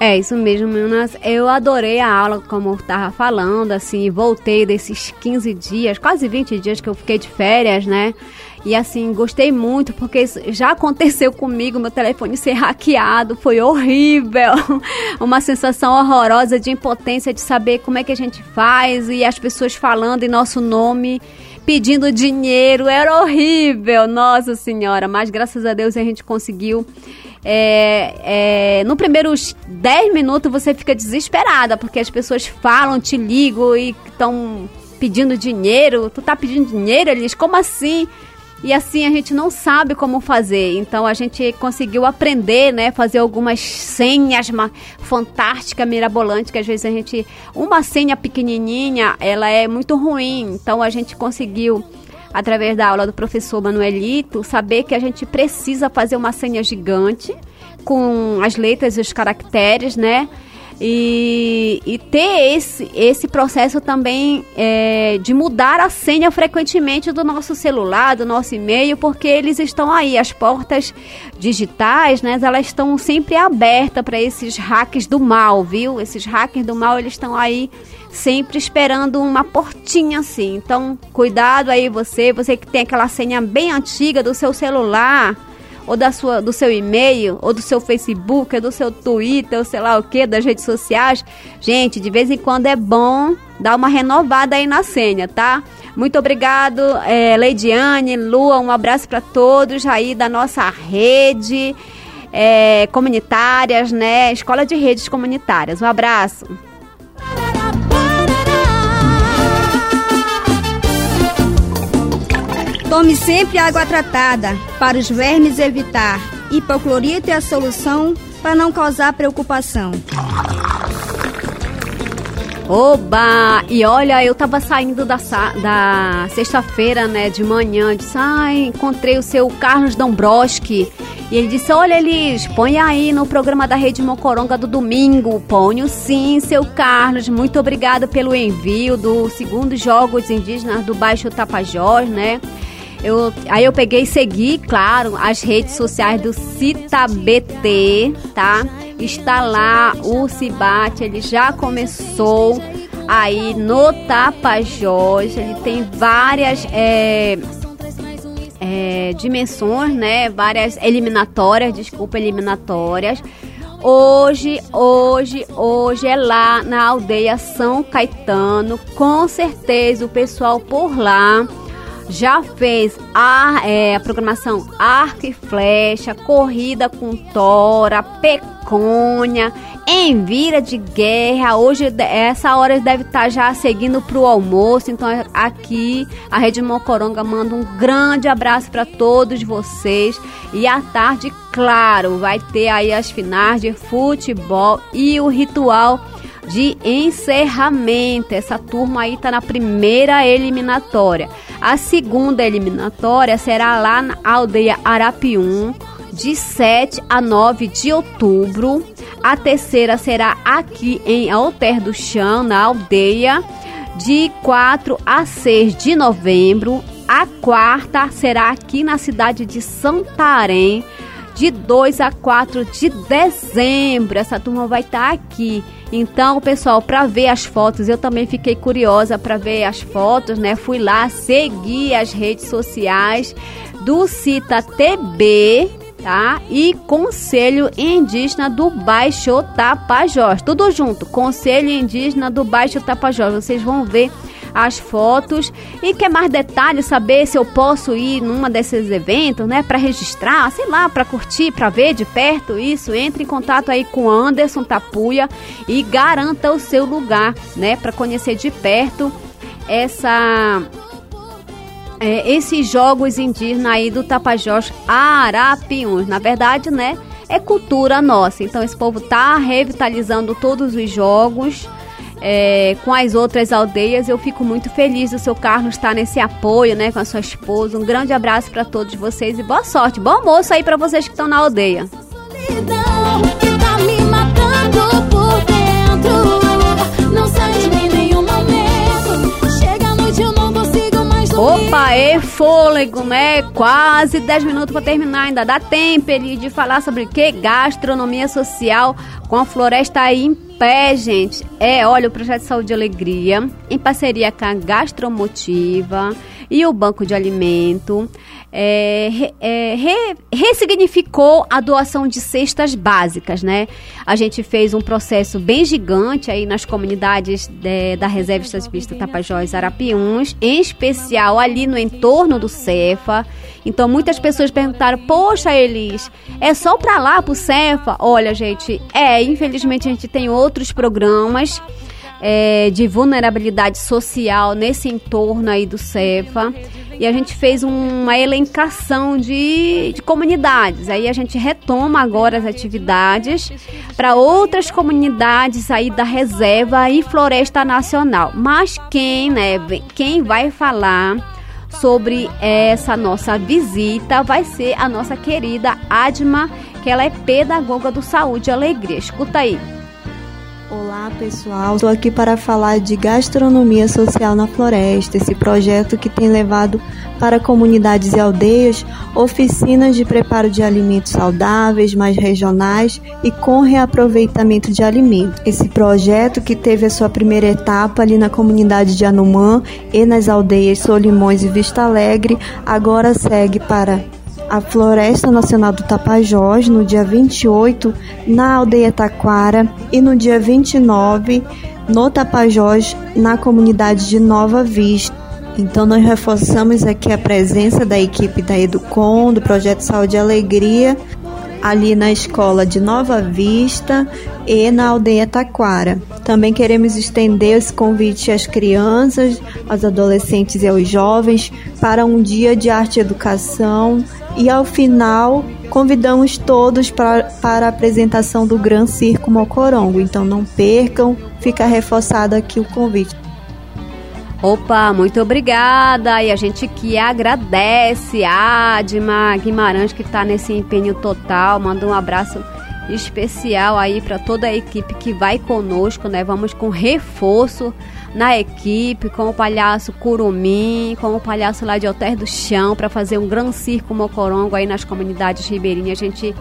Speaker 10: É isso mesmo, meninas. Eu adorei a aula, como eu estava falando, assim, voltei desses 15 dias, quase 20 dias que eu fiquei de férias, né? E assim, gostei muito, porque já aconteceu comigo, meu telefone ser hackeado, foi horrível. Uma sensação horrorosa de impotência de saber como é que a gente faz e as pessoas falando em nosso nome pedindo dinheiro, era horrível, nossa senhora, mas graças a Deus a gente conseguiu é, é, no primeiros 10 minutos você fica desesperada, porque as pessoas falam, te ligam e estão pedindo dinheiro. Tu tá pedindo dinheiro? Eles, como assim? E assim a gente não sabe como fazer. Então a gente conseguiu aprender, né? Fazer algumas senhas fantásticas, mirabolantes, que às vezes a gente. Uma senha pequenininha, ela é muito ruim. Então a gente conseguiu através da aula do professor Manuelito, saber que a gente precisa fazer uma senha gigante com as letras e os caracteres, né? E, e ter esse, esse processo também é, de mudar a senha frequentemente do nosso celular, do nosso e-mail, porque eles estão aí, as portas digitais, né? Elas estão sempre abertas para esses hacks do mal, viu? Esses hackers do mal, eles estão aí sempre esperando uma portinha assim. Então, cuidado aí você, você que tem aquela senha bem antiga do seu celular, ou da sua, do seu e-mail, ou do seu Facebook, ou do seu Twitter, ou sei lá o que, das redes sociais. Gente, de vez em quando é bom dar uma renovada aí na senha, tá? Muito obrigado, é, Leidiane, Lua, um abraço para todos aí da nossa rede é, comunitárias, né? Escola de Redes Comunitárias. Um abraço.
Speaker 26: Tome sempre água tratada para os vermes evitar. Hipoclorito é a solução para não causar preocupação.
Speaker 10: Oba! E olha, eu tava saindo da, da sexta-feira, né, de manhã, disse, ai, encontrei o seu Carlos Dombrowski. E ele disse, olha, Elis, põe aí no programa da Rede Mocoronga do domingo. Ponho sim, seu Carlos. Muito obrigado pelo envio do segundo Jogos Indígenas do Baixo Tapajós, né? Eu, aí eu peguei e segui, claro, as redes sociais do CitaBT, tá? Está lá o Cibate, ele já começou aí no Tapajós, ele tem várias é, é, dimensões, né? Várias eliminatórias, desculpa, eliminatórias. Hoje, hoje, hoje é lá na aldeia São Caetano. Com certeza o pessoal por lá já fez a, é, a programação arco e flecha, corrida com tora, pecônia, em vira de guerra. Hoje, essa hora deve estar já seguindo para o almoço. Então, aqui a Rede Mocoronga manda um grande abraço para todos vocês. E à tarde, claro, vai ter aí as finais de futebol e o ritual de encerramento. Essa turma aí está na primeira eliminatória. A segunda eliminatória será lá na aldeia Arapium, de 7 a 9 de outubro. A terceira será aqui em Alter do Chão, na aldeia, de 4 a 6 de novembro. A quarta será aqui na cidade de Santarém, de 2 a 4 de dezembro. Essa turma vai estar aqui. Então, pessoal, para ver as fotos, eu também fiquei curiosa para ver as fotos, né? Fui lá seguir as redes sociais do Cita TB, tá? E Conselho Indígena do Baixo Tapajós. Tudo junto, Conselho Indígena do Baixo Tapajós. Vocês vão ver as fotos e quer mais detalhes, saber se eu posso ir numa desses eventos, né, para registrar, sei lá, para curtir, para ver de perto isso, entre em contato aí com Anderson Tapuia e garanta o seu lugar, né, para conhecer de perto essa é, esses jogos indígenas aí do Tapajós Arapiuns. Na verdade, né, é cultura nossa. Então esse povo tá revitalizando todos os jogos é, com as outras aldeias. Eu fico muito feliz do seu Carlos estar nesse apoio, né, com a sua esposa. Um grande abraço para todos vocês e boa sorte, bom almoço aí para vocês que estão na aldeia. Opa, é fôlego, né? Quase 10 minutos para terminar. Ainda dá tempo ele de falar sobre o que? Gastronomia social com a floresta aí em pé, gente. É, olha, o Projeto Saúde e Alegria, em parceria com a Gastromotiva e o Banco de Alimento, é, é, re, ressignificou a doação de cestas básicas, né? A gente fez um processo bem gigante aí nas comunidades de, da Reserva Estrategista Tapajós Arapiuns, em especial ali no entorno do Cefa. Então muitas pessoas perguntaram: "Poxa, Elis, é só para lá pro Cefa?" Olha, gente, é, infelizmente a gente tem outros programas é, de vulnerabilidade social nesse entorno aí do Cefa. E a gente fez uma elencação de, de comunidades. Aí a gente retoma agora as atividades para outras comunidades aí da reserva e floresta nacional. Mas quem, né, quem vai falar sobre essa nossa visita vai ser a nossa querida Adma, que ela é pedagoga do Saúde e Alegria. Escuta aí.
Speaker 30: Olá pessoal, estou aqui para falar de gastronomia social na floresta, esse projeto que tem levado para comunidades e aldeias oficinas de preparo de alimentos saudáveis, mais regionais e com reaproveitamento de alimentos. Esse projeto que teve a sua primeira etapa ali na comunidade de Anumã e nas aldeias Solimões e Vista Alegre, agora segue para a Floresta Nacional do Tapajós no dia 28 na aldeia Taquara e no dia 29 no Tapajós na comunidade de Nova Vista. Então nós reforçamos aqui a presença da equipe da Educom, do Projeto Saúde e Alegria, ali na escola de Nova Vista e na aldeia Taquara. Também queremos estender esse convite às crianças, aos adolescentes e aos jovens para um dia de arte e educação e ao final, convidamos todos pra, para a apresentação do Gran Circo Mocorongo. Então não percam, fica reforçado aqui o convite.
Speaker 10: Opa, muito obrigada. E a gente que agradece a Adma Guimarães que está nesse empenho total. Manda um abraço especial aí para toda a equipe que vai conosco, né? Vamos com reforço na equipe, com o palhaço Curumim, com o palhaço lá de Alter do Chão, para fazer um grande circo mocorongo aí nas comunidades ribeirinhas. A gente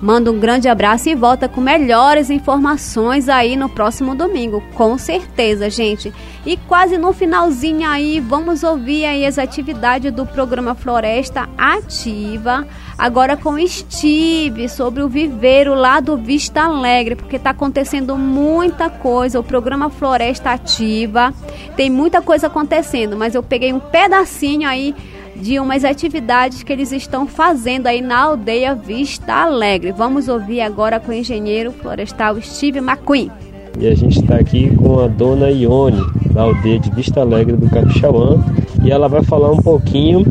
Speaker 10: Manda um grande abraço e volta com melhores informações aí no próximo domingo, com certeza, gente. E quase no finalzinho aí, vamos ouvir aí as atividades do programa Floresta Ativa, agora com Steve, sobre o viveiro lá do Vista Alegre, porque está acontecendo muita coisa. O programa Floresta Ativa tem muita coisa acontecendo, mas eu peguei um pedacinho aí de umas atividades que eles estão fazendo aí na aldeia Vista Alegre. Vamos ouvir agora com o engenheiro florestal Steve McQueen.
Speaker 31: E a gente está aqui com a dona Ione, da aldeia de Vista Alegre do Capixauã, e ela vai falar um pouquinho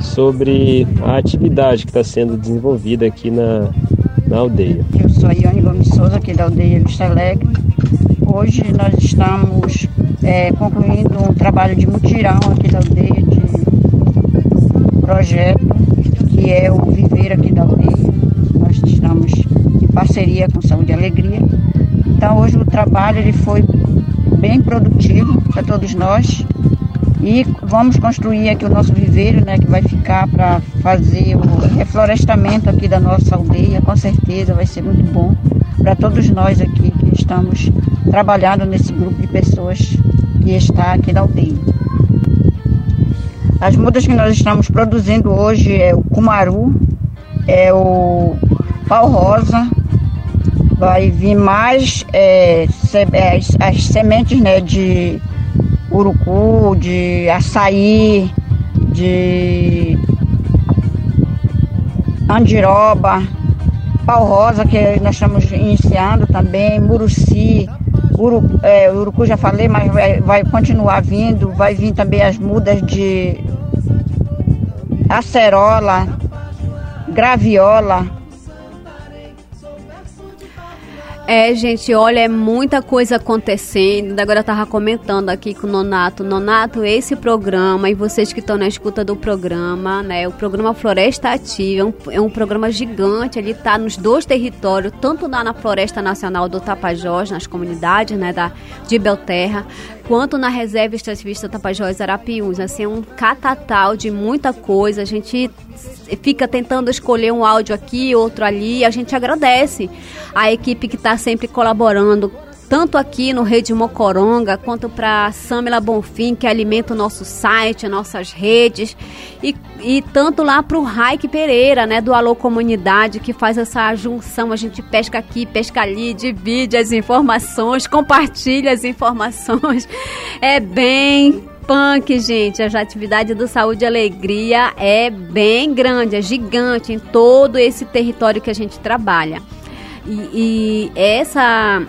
Speaker 31: sobre a atividade que está sendo desenvolvida aqui na, na aldeia.
Speaker 18: Eu sou a Ione Gomes Souza, aqui da aldeia Vista Alegre. Hoje nós estamos é, concluindo um trabalho de mutirão aqui da aldeia, de projeto, que é o Viver aqui da aldeia. Nós estamos em parceria com Saúde e Alegria. Então hoje o trabalho ele foi bem produtivo para todos nós. E vamos construir aqui o nosso viveiro, né, que vai ficar para fazer o reflorestamento aqui da nossa aldeia, com certeza vai ser muito bom para todos nós aqui que estamos trabalhando nesse grupo de pessoas que está aqui na aldeia. As mudas que nós estamos produzindo hoje é o cumaru, é o pau rosa, vai vir mais é, as, as sementes né, de urucu, de açaí, de andiroba, pau rosa, que nós estamos iniciando também, muruci, uru, é, urucu já falei, mas vai, vai continuar vindo, vai vir também as mudas de acerola, graviola,
Speaker 10: É, gente, olha, é muita coisa acontecendo. Agora eu tava comentando aqui com o Nonato. Nonato, esse programa, e vocês que estão na escuta do programa, né? O programa Floresta Ativa é um, é um programa gigante. Ele tá nos dois territórios, tanto lá na Floresta Nacional do Tapajós, nas comunidades, né? Da, de Belterra, quanto na Reserva Extrativista Tapajós Arapiuns. Assim, é um catatal de muita coisa. A gente fica tentando escolher um áudio aqui, outro ali. A gente agradece a equipe que está sempre colaborando tanto aqui no Rede Mocoronga, quanto para Samila Bonfim, que alimenta o nosso site, nossas redes, e, e tanto lá para o Raik Pereira, né, do Alô Comunidade, que faz essa junção, a gente pesca aqui, pesca ali, divide as informações, compartilha as informações, é bem punk, gente. A atividade do Saúde e Alegria é bem grande, é gigante em todo esse território que a gente trabalha. E, e essa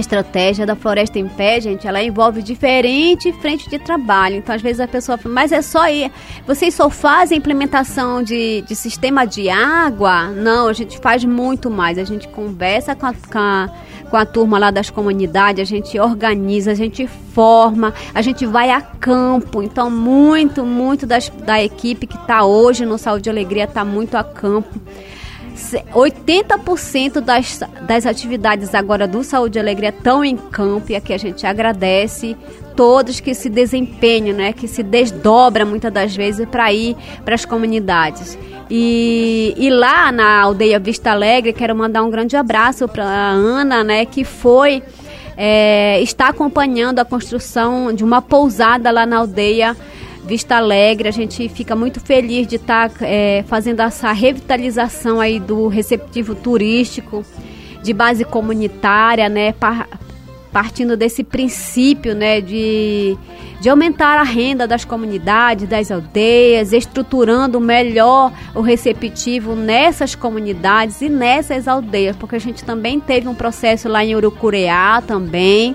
Speaker 10: estratégia da Floresta em Pé, gente, ela envolve diferente frente de trabalho. Então, às vezes a pessoa fala, mas é só ir. Vocês só fazem implementação de, de sistema de água? Não, a gente faz muito mais. A gente conversa com a, com a, com a turma lá das comunidades, a gente organiza, a gente forma, a gente vai a campo. Então, muito, muito das, da equipe que está hoje no Saúde e Alegria está muito a campo. 80% das, das atividades agora do Saúde e Alegria estão em campo e aqui a gente agradece todos que se desempenham, né, que se desdobram muitas das vezes para ir para as comunidades. E, e lá na aldeia Vista Alegre, quero mandar um grande abraço para a Ana, né, que foi é, está acompanhando a construção de uma pousada lá na aldeia Vista Alegre. A gente fica muito feliz de estar tá, é, fazendo essa revitalização aí do receptivo turístico de base comunitária, né? Par, partindo desse princípio, né, de, de aumentar a renda das comunidades, das aldeias, estruturando melhor o receptivo nessas comunidades e nessas aldeias, porque a gente também teve um processo lá em Urucureá também,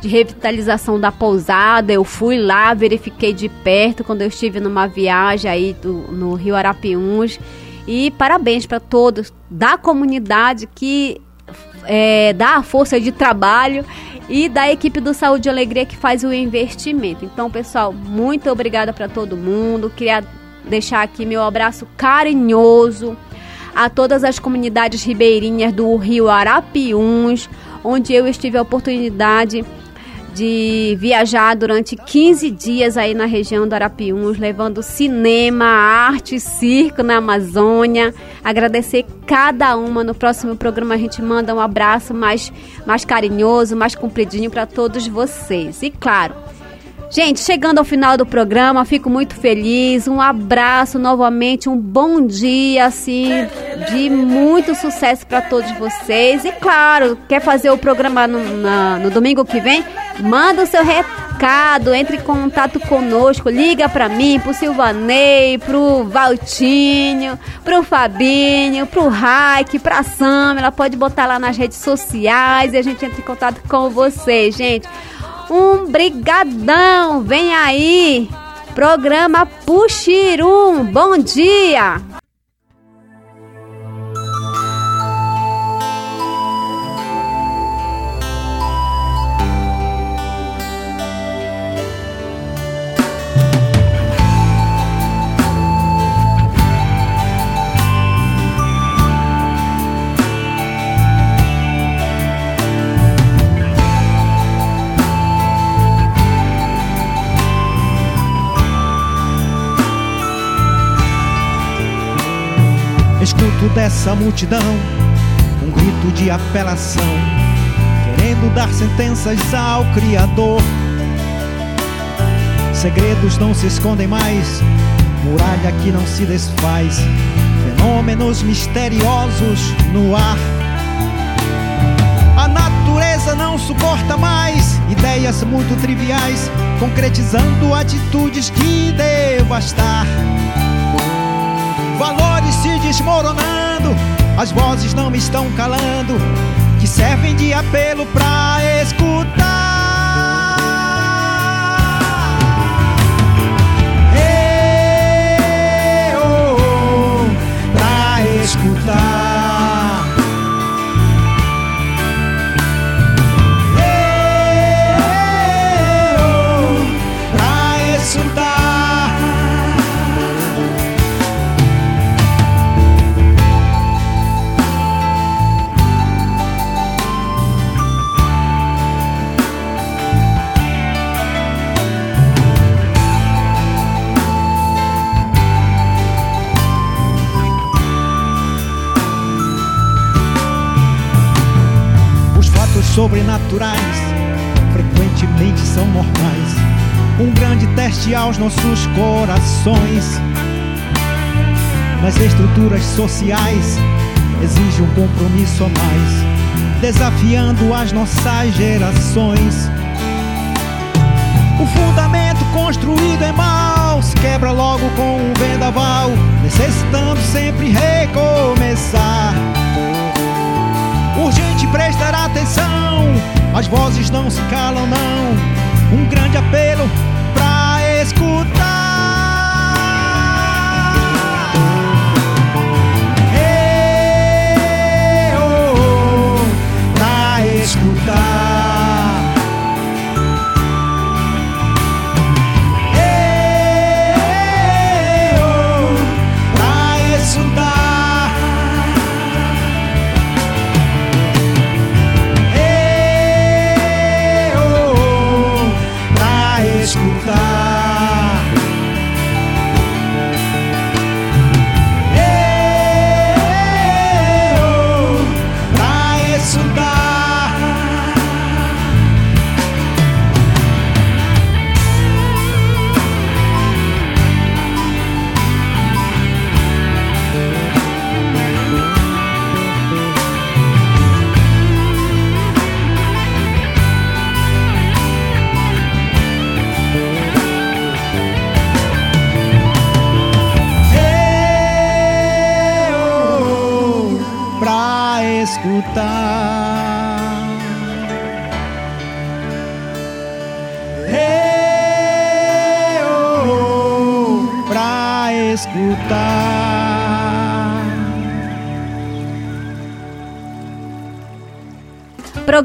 Speaker 10: de revitalização da pousada. Eu fui lá, verifiquei de perto quando eu estive numa viagem aí do, no Rio Arapiuns. E parabéns para todos da comunidade que é, dá a força de trabalho e da equipe do Saúde e Alegria que faz o investimento. Então, pessoal, muito obrigada para todo mundo. Queria deixar aqui meu abraço carinhoso a todas as comunidades ribeirinhas do Rio Arapiuns, onde eu estive a oportunidade de viajar durante 15 dias aí na região do Arapiuns, levando cinema, arte, circo na Amazônia. Agradecer cada uma. No próximo programa a gente manda um abraço mais, mais carinhoso, mais compridinho para todos vocês. E claro, Gente, chegando ao final do programa, fico muito feliz. Um abraço novamente, um bom dia, assim, de muito sucesso para todos vocês. E claro, quer fazer o programa no, na, no domingo que vem? Manda o seu recado, entre em contato conosco, liga para mim, pro Silvanei, pro Valtinho, pro Fabinho, pro Raik, pra Sam. Ela pode botar lá nas redes sociais e a gente entra em contato com vocês, gente. Um brigadão, vem aí, programa Puxirum, bom dia!
Speaker 27: Dessa multidão um grito de apelação, querendo dar sentenças ao Criador. Segredos não se escondem mais, muralha que não se desfaz, fenômenos misteriosos no ar. A natureza não suporta mais ideias muito triviais, concretizando atitudes de devastar valores se desmoronando, as vozes não estão calando, que servem de apelo pra escutar. Sobrenaturais frequentemente são normais. Um grande teste aos nossos corações. Nas estruturas sociais exige um compromisso a mais, desafiando as nossas gerações. O fundamento construído em mal se quebra logo com um vendaval, necessitando sempre recomeçar. Urgente prestar atenção, as vozes não se calam não. Um grande apelo pra escutar.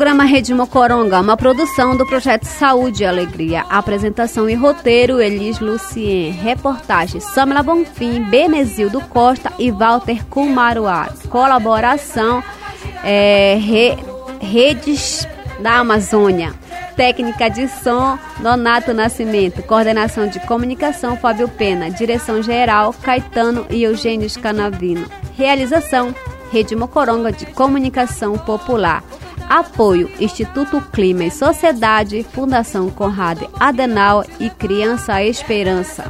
Speaker 10: Programa Rede Mocoronga, uma produção do projeto Saúde e Alegria. Apresentação e roteiro, Elis Lucien. Reportagem, Samela Bonfim, Benezildo Costa e Walter Kumaruá. Colaboração, é, Re- Redes da Amazônia. Técnica de som, Donato Nascimento. Coordenação de comunicação, Fábio Pena. Direção geral, Caetano e Eugênio Canavino. Realização, Rede Mocoronga de Comunicação Popular. Apoio Instituto Clima e Sociedade, Fundação Conrado Adenauer e Criança Esperança.